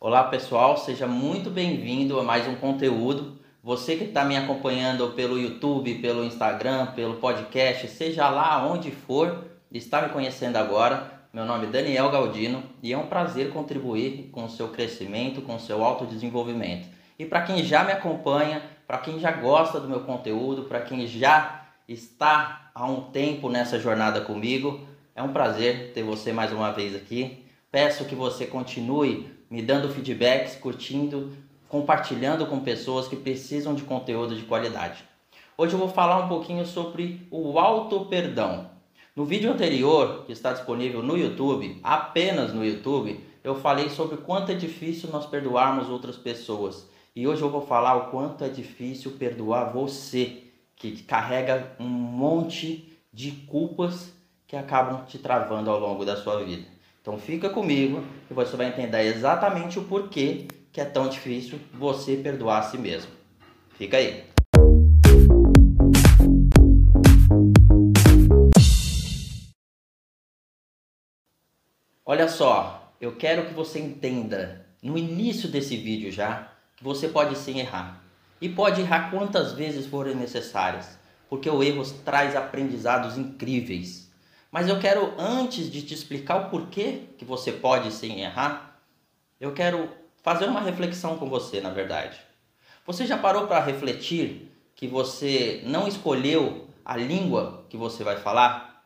Olá pessoal, seja muito bem-vindo a mais um conteúdo. Você que está me acompanhando pelo YouTube, pelo Instagram, pelo podcast, seja lá onde for, está me conhecendo agora. Meu nome é Daniel Galdino e é um prazer contribuir com o seu crescimento, com o seu autodesenvolvimento. E para quem já me acompanha, para quem já gosta do meu conteúdo, para quem já está há um tempo nessa jornada comigo, é um prazer ter você mais uma vez aqui. Peço que você continue me dando feedbacks, curtindo, compartilhando com pessoas que precisam de conteúdo de qualidade. Hoje eu vou falar um pouquinho sobre o auto perdão. No vídeo anterior, que está disponível no YouTube, apenas no YouTube, eu falei sobre quanto é difícil nós perdoarmos outras pessoas. E hoje eu vou falar o quanto é difícil perdoar você, que carrega um monte de culpas que acabam te travando ao longo da sua vida. Então fica comigo e você vai entender exatamente o porquê que é tão difícil você perdoar a si mesmo. Fica aí. Olha só, eu quero que você entenda no início desse vídeo já que você pode sim errar. E pode errar quantas vezes forem necessárias, porque o erro traz aprendizados incríveis. Mas eu quero, antes de te explicar o porquê que você pode sim errar, eu quero fazer uma reflexão com você, na verdade. Você já parou para refletir que você não escolheu a língua que você vai falar?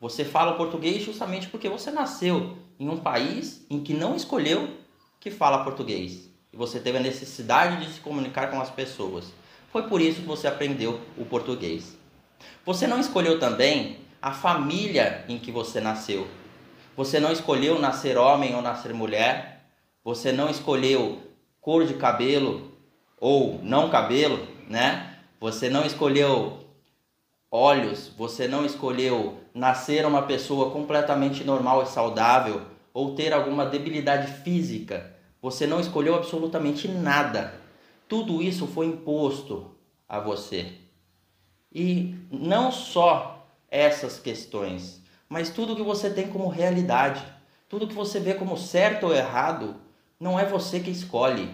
Você fala português justamente porque você nasceu em um país em que não escolheu que fala português. E você teve a necessidade de se comunicar com as pessoas. Foi por isso que você aprendeu o português. Você não escolheu também a família em que você nasceu. Você não escolheu nascer homem ou nascer mulher. Você não escolheu cor de cabelo ou não cabelo, né? Você não escolheu olhos, você não escolheu nascer uma pessoa completamente normal e saudável ou ter alguma debilidade física. Você não escolheu absolutamente nada. Tudo isso foi imposto a você. E não só essas questões, mas tudo que você tem como realidade, tudo que você vê como certo ou errado, não é você que escolhe.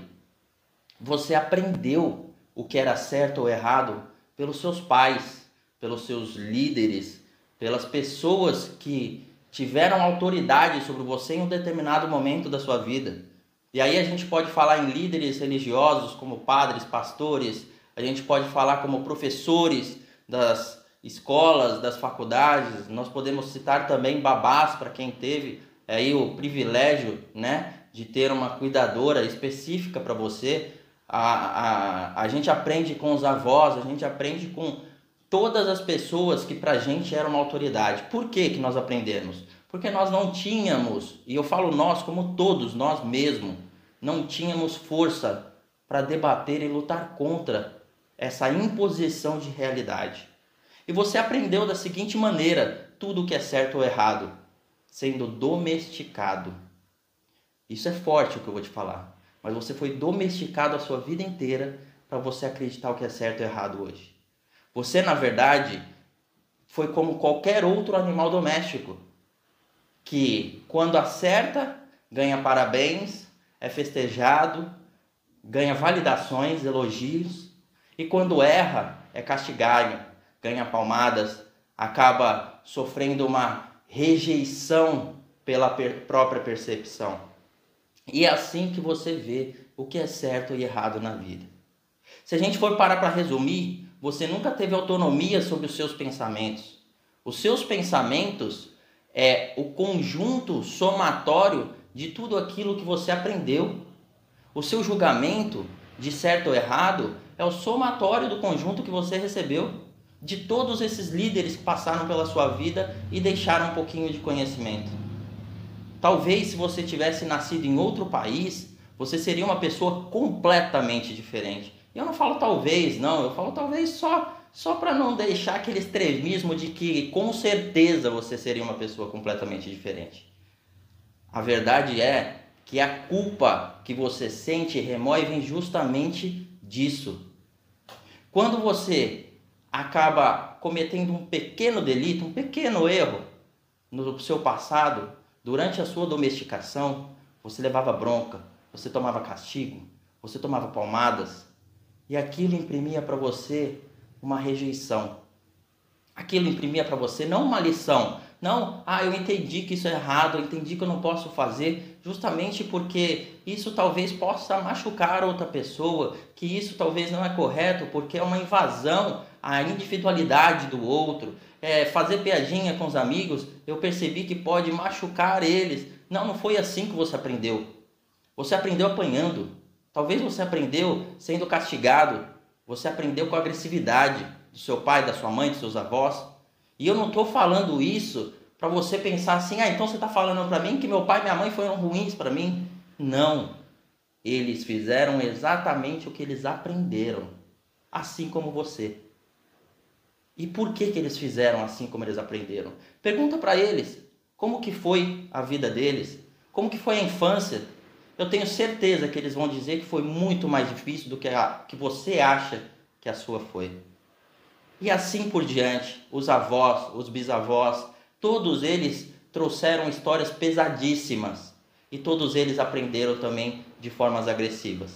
Você aprendeu o que era certo ou errado pelos seus pais, pelos seus líderes, pelas pessoas que tiveram autoridade sobre você em um determinado momento da sua vida. E aí a gente pode falar em líderes religiosos como padres, pastores, a gente pode falar como professores das escolas, das faculdades, nós podemos citar também babás para quem teve aí o privilégio, né, de ter uma cuidadora específica para você. A, a, a gente aprende com os avós, a gente aprende com todas as pessoas que para a gente eram uma autoridade. Por que, que nós aprendemos? Porque nós não tínhamos, e eu falo nós como todos, nós mesmos, não tínhamos força para debater e lutar contra essa imposição de realidade. E você aprendeu da seguinte maneira: tudo que é certo ou errado, sendo domesticado. Isso é forte o que eu vou te falar. Mas você foi domesticado a sua vida inteira para você acreditar o que é certo ou errado hoje. Você, na verdade, foi como qualquer outro animal doméstico, que quando acerta, ganha parabéns, é festejado, ganha validações, elogios, e quando erra, é castigado, ganha palmadas, acaba sofrendo uma rejeição pela per própria percepção. E é assim que você vê o que é certo e errado na vida. Se a gente for parar para resumir, você nunca teve autonomia sobre os seus pensamentos. Os seus pensamentos é o conjunto somatório de tudo aquilo que você aprendeu. O seu julgamento de certo ou errado é o somatório do conjunto que você recebeu de todos esses líderes que passaram pela sua vida e deixaram um pouquinho de conhecimento. Talvez se você tivesse nascido em outro país, você seria uma pessoa completamente diferente. E eu não falo talvez, não, eu falo talvez só só para não deixar aquele extremismo de que com certeza você seria uma pessoa completamente diferente. A verdade é que a culpa que você sente e remói justamente disso. Quando você acaba cometendo um pequeno delito, um pequeno erro no seu passado, durante a sua domesticação, você levava bronca, você tomava castigo, você tomava palmadas, e aquilo imprimia para você uma rejeição. Aquilo imprimia para você não uma lição, não, ah, eu entendi que isso é errado, eu entendi que eu não posso fazer, justamente porque isso talvez possa machucar outra pessoa, que isso talvez não é correto, porque é uma invasão à individualidade do outro. É, fazer piadinha com os amigos, eu percebi que pode machucar eles. Não, não foi assim que você aprendeu. Você aprendeu apanhando. Talvez você aprendeu sendo castigado. Você aprendeu com a agressividade do seu pai, da sua mãe, dos seus avós. E eu não estou falando isso para você pensar assim, ah, então você está falando para mim que meu pai e minha mãe foram ruins para mim. Não. Eles fizeram exatamente o que eles aprenderam, assim como você. E por que, que eles fizeram assim como eles aprenderam? Pergunta para eles como que foi a vida deles, como que foi a infância. Eu tenho certeza que eles vão dizer que foi muito mais difícil do que a que você acha que a sua foi. E assim por diante, os avós, os bisavós, todos eles trouxeram histórias pesadíssimas e todos eles aprenderam também de formas agressivas.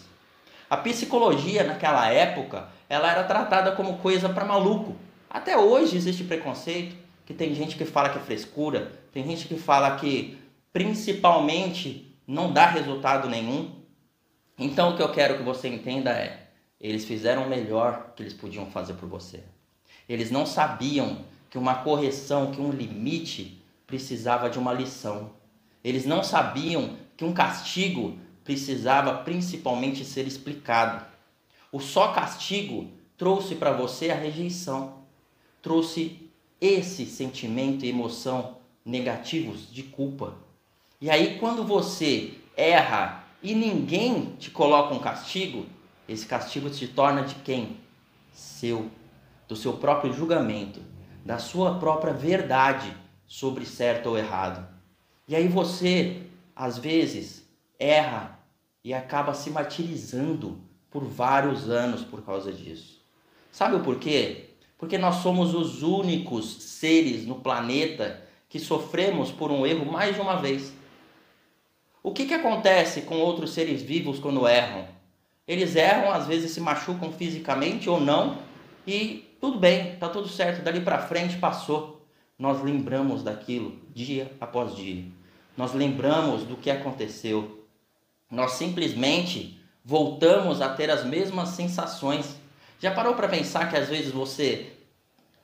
A psicologia naquela época, ela era tratada como coisa para maluco. Até hoje existe preconceito, que tem gente que fala que é frescura, tem gente que fala que principalmente não dá resultado nenhum. Então o que eu quero que você entenda é, eles fizeram o melhor que eles podiam fazer por você. Eles não sabiam que uma correção, que um limite precisava de uma lição. Eles não sabiam que um castigo precisava principalmente ser explicado. O só castigo trouxe para você a rejeição, trouxe esse sentimento e emoção negativos de culpa. E aí, quando você erra e ninguém te coloca um castigo, esse castigo se torna de quem? Seu do seu próprio julgamento, da sua própria verdade sobre certo ou errado. E aí você, às vezes, erra e acaba se martirizando por vários anos por causa disso. Sabe o porquê? Porque nós somos os únicos seres no planeta que sofremos por um erro mais de uma vez. O que, que acontece com outros seres vivos quando erram? Eles erram, às vezes se machucam fisicamente ou não, e tudo bem, tá tudo certo, dali para frente passou. Nós lembramos daquilo dia após dia. Nós lembramos do que aconteceu. Nós simplesmente voltamos a ter as mesmas sensações. Já parou para pensar que às vezes você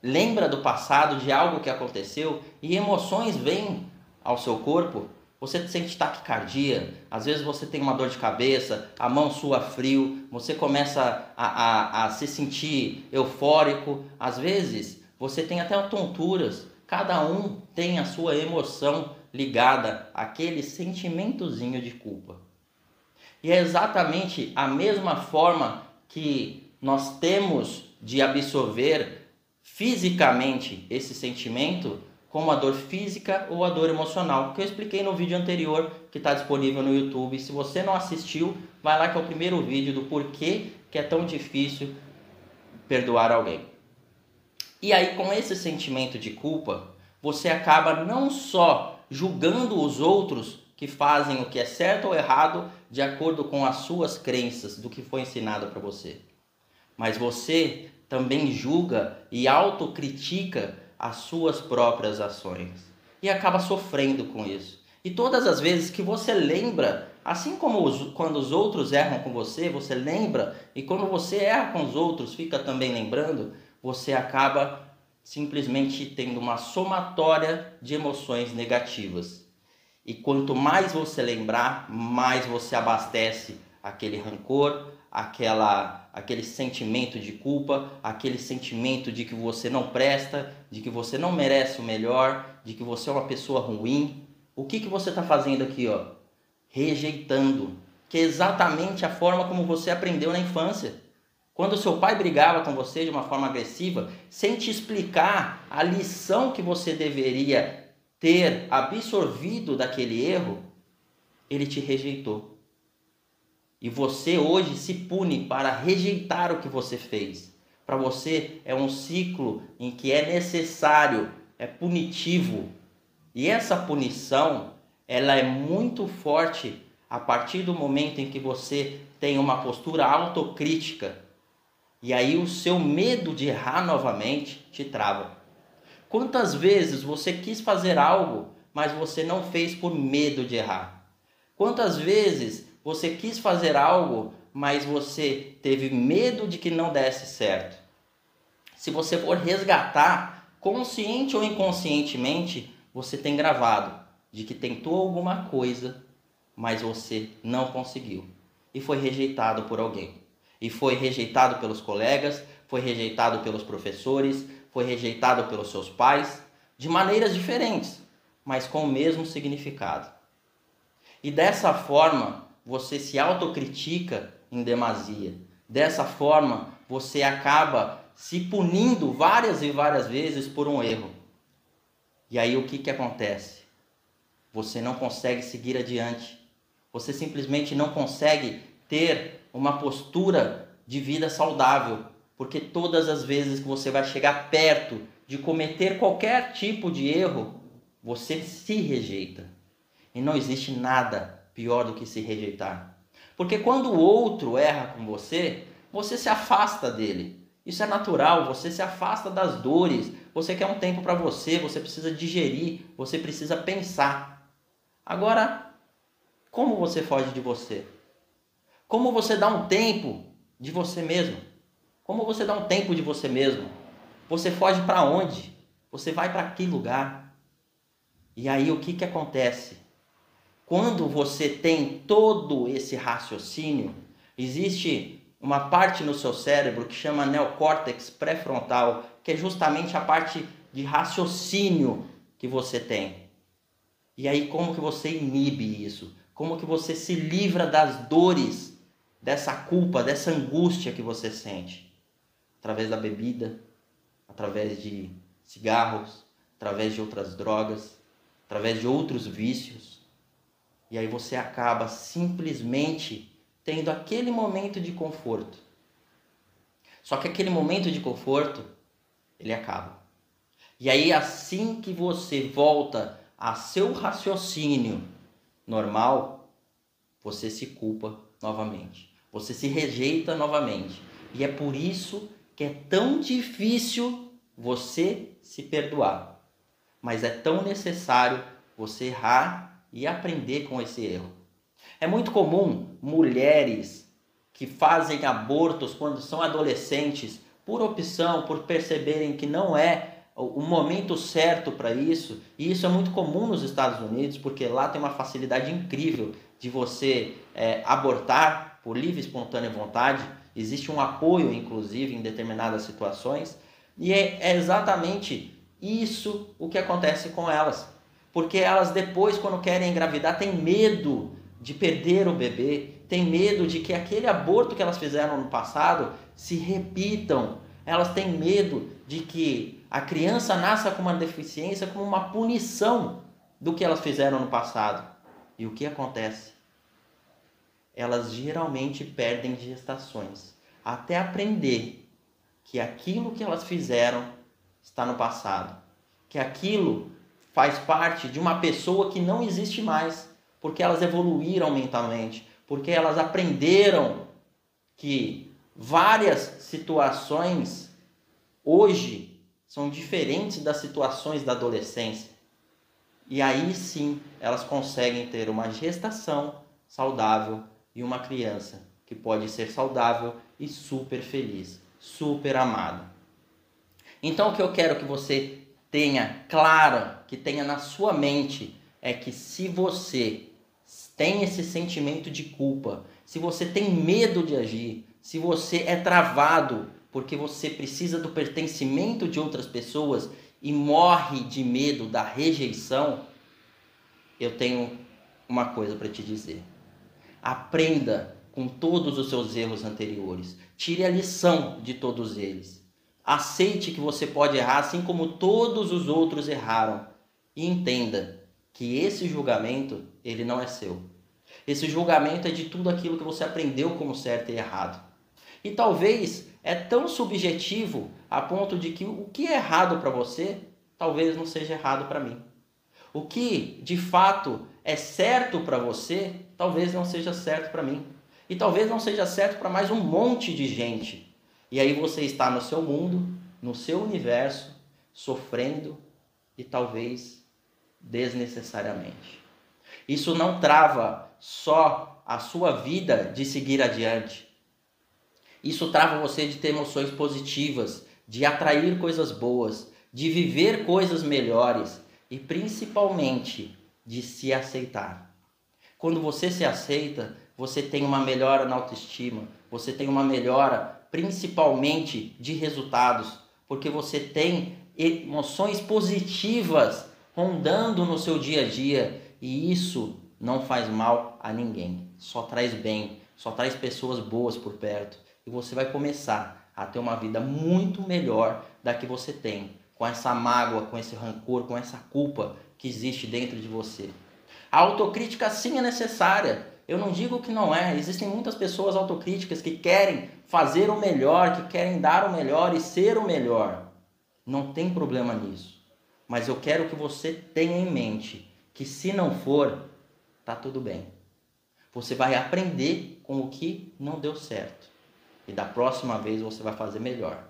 lembra do passado, de algo que aconteceu e emoções vêm ao seu corpo? Você sente taquicardia, às vezes você tem uma dor de cabeça, a mão sua frio, você começa a, a, a se sentir eufórico, às vezes você tem até tonturas. Cada um tem a sua emoção ligada àquele sentimentozinho de culpa. E é exatamente a mesma forma que nós temos de absorver fisicamente esse sentimento como a dor física ou a dor emocional, que eu expliquei no vídeo anterior que está disponível no YouTube. Se você não assistiu, vai lá que é o primeiro vídeo do porquê que é tão difícil perdoar alguém. E aí, com esse sentimento de culpa, você acaba não só julgando os outros que fazem o que é certo ou errado de acordo com as suas crenças, do que foi ensinado para você, mas você também julga e autocritica as suas próprias ações e acaba sofrendo com isso. E todas as vezes que você lembra, assim como os, quando os outros erram com você, você lembra, e quando você erra com os outros, fica também lembrando, você acaba simplesmente tendo uma somatória de emoções negativas. E quanto mais você lembrar, mais você abastece aquele rancor, aquela, aquele sentimento de culpa, aquele sentimento de que você não presta, de que você não merece o melhor, de que você é uma pessoa ruim. O que, que você está fazendo aqui? Ó? Rejeitando, que é exatamente a forma como você aprendeu na infância. Quando seu pai brigava com você de uma forma agressiva, sem te explicar a lição que você deveria ter absorvido daquele erro, ele te rejeitou. E você hoje se pune para rejeitar o que você fez. Para você é um ciclo em que é necessário, é punitivo. E essa punição, ela é muito forte a partir do momento em que você tem uma postura autocrítica, e aí o seu medo de errar novamente te trava. Quantas vezes você quis fazer algo, mas você não fez por medo de errar? Quantas vezes você quis fazer algo, mas você teve medo de que não desse certo? Se você for resgatar, consciente ou inconscientemente, você tem gravado de que tentou alguma coisa, mas você não conseguiu e foi rejeitado por alguém. E foi rejeitado pelos colegas, foi rejeitado pelos professores, foi rejeitado pelos seus pais, de maneiras diferentes, mas com o mesmo significado. E dessa forma, você se autocritica em demasia. Dessa forma, você acaba se punindo várias e várias vezes por um erro. E aí o que, que acontece? Você não consegue seguir adiante. Você simplesmente não consegue ter uma postura de vida saudável, porque todas as vezes que você vai chegar perto de cometer qualquer tipo de erro, você se rejeita. E não existe nada pior do que se rejeitar. Porque quando o outro erra com você, você se afasta dele. Isso é natural, você se afasta das dores, você quer um tempo para você, você precisa digerir, você precisa pensar. Agora, como você foge de você? Como você dá um tempo de você mesmo? Como você dá um tempo de você mesmo? Você foge para onde? Você vai para que lugar? E aí o que, que acontece? Quando você tem todo esse raciocínio, existe uma parte no seu cérebro que chama neocórtex pré-frontal, que é justamente a parte de raciocínio que você tem. E aí como que você inibe isso? Como que você se livra das dores, dessa culpa, dessa angústia que você sente? Através da bebida, através de cigarros, através de outras drogas, através de outros vícios. E aí você acaba simplesmente tendo aquele momento de conforto. Só que aquele momento de conforto, ele acaba. E aí assim que você volta a seu raciocínio normal, você se culpa novamente. Você se rejeita novamente. E é por isso que é tão difícil você se perdoar. Mas é tão necessário você errar e aprender com esse erro. É muito comum mulheres que fazem abortos quando são adolescentes, por opção, por perceberem que não é o momento certo para isso, e isso é muito comum nos Estados Unidos, porque lá tem uma facilidade incrível de você é, abortar por livre e espontânea vontade, existe um apoio, inclusive, em determinadas situações, e é, é exatamente isso o que acontece com elas. Porque elas depois, quando querem engravidar, têm medo de perder o bebê, têm medo de que aquele aborto que elas fizeram no passado se repitam. Elas têm medo de que a criança nasça com uma deficiência como uma punição do que elas fizeram no passado. E o que acontece? Elas geralmente perdem gestações até aprender que aquilo que elas fizeram está no passado, que aquilo faz parte de uma pessoa que não existe mais porque elas evoluíram mentalmente, porque elas aprenderam que várias situações hoje são diferentes das situações da adolescência. E aí sim elas conseguem ter uma gestação saudável e uma criança que pode ser saudável e super feliz, super amada. Então o que eu quero que você tenha claro, que tenha na sua mente, é que se você tem esse sentimento de culpa, se você tem medo de agir, se você é travado porque você precisa do pertencimento de outras pessoas e morre de medo da rejeição, eu tenho uma coisa para te dizer. Aprenda com todos os seus erros anteriores. Tire a lição de todos eles. Aceite que você pode errar assim como todos os outros erraram. E entenda que esse julgamento, ele não é seu. Esse julgamento é de tudo aquilo que você aprendeu como certo e errado. E talvez é tão subjetivo a ponto de que o que é errado para você, talvez não seja errado para mim. O que de fato é certo para você, talvez não seja certo para mim. E talvez não seja certo para mais um monte de gente. E aí você está no seu mundo, no seu universo, sofrendo e talvez desnecessariamente. Isso não trava só a sua vida de seguir adiante. Isso trava você de ter emoções positivas, de atrair coisas boas, de viver coisas melhores e principalmente de se aceitar. Quando você se aceita, você tem uma melhora na autoestima, você tem uma melhora principalmente de resultados, porque você tem emoções positivas rondando no seu dia a dia e isso não faz mal a ninguém, só traz bem, só traz pessoas boas por perto e você vai começar a ter uma vida muito melhor da que você tem, com essa mágoa, com esse rancor, com essa culpa que existe dentro de você. A autocrítica sim é necessária. Eu não digo que não é. Existem muitas pessoas autocríticas que querem fazer o melhor, que querem dar o melhor e ser o melhor. Não tem problema nisso. Mas eu quero que você tenha em mente que se não for, tá tudo bem. Você vai aprender com o que não deu certo. E da próxima vez você vai fazer melhor.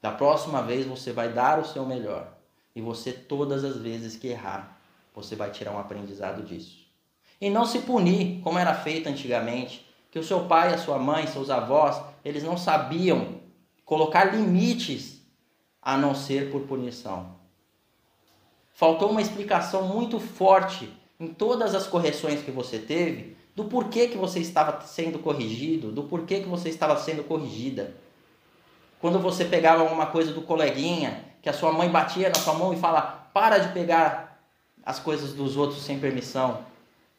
Da próxima vez você vai dar o seu melhor. E você, todas as vezes que errar, você vai tirar um aprendizado disso. E não se punir, como era feito antigamente, que o seu pai, a sua mãe, seus avós, eles não sabiam colocar limites a não ser por punição. Faltou uma explicação muito forte em todas as correções que você teve do porquê que você estava sendo corrigido, do porquê que você estava sendo corrigida. Quando você pegava alguma coisa do coleguinha, que a sua mãe batia na sua mão e fala: "Para de pegar as coisas dos outros sem permissão".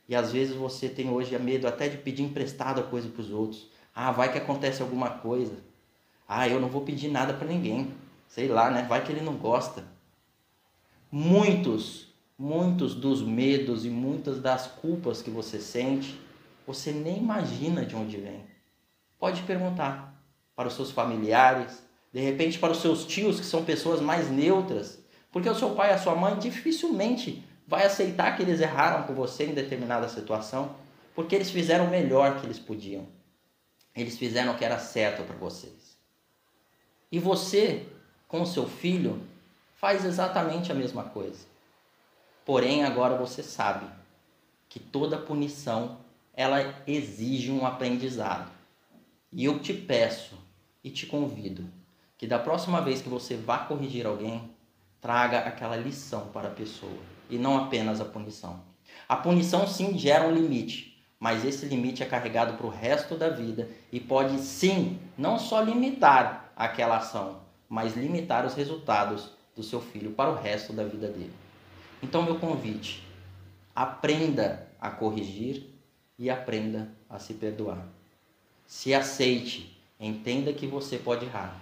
E às vezes você tem hoje medo até de pedir emprestado a coisa para os outros. Ah, vai que acontece alguma coisa. Ah, eu não vou pedir nada para ninguém. Sei lá, né? Vai que ele não gosta. Muitos, muitos dos medos e muitas das culpas que você sente, você nem imagina de onde vem. Pode perguntar para os seus familiares, de repente para os seus tios, que são pessoas mais neutras, porque o seu pai e a sua mãe dificilmente vai aceitar que eles erraram com você em determinada situação, porque eles fizeram o melhor que eles podiam. Eles fizeram o que era certo para vocês. E você, com seu filho, faz exatamente a mesma coisa. Porém, agora você sabe que toda punição ela exige um aprendizado. E eu te peço e te convido que da próxima vez que você vá corrigir alguém, traga aquela lição para a pessoa e não apenas a punição. A punição sim gera um limite, mas esse limite é carregado para o resto da vida e pode sim não só limitar aquela ação, mas limitar os resultados do seu filho para o resto da vida dele. Então, meu convite: aprenda a corrigir e aprenda a se perdoar. Se aceite, entenda que você pode errar,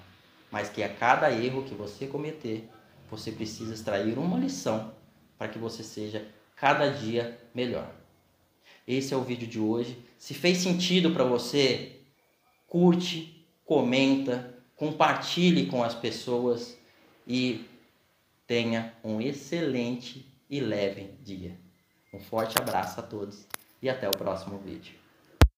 mas que a cada erro que você cometer, você precisa extrair uma lição para que você seja cada dia melhor. Esse é o vídeo de hoje. Se fez sentido para você, curte, comenta, compartilhe com as pessoas e tenha um excelente e leve dia. Um forte abraço a todos e até o próximo vídeo.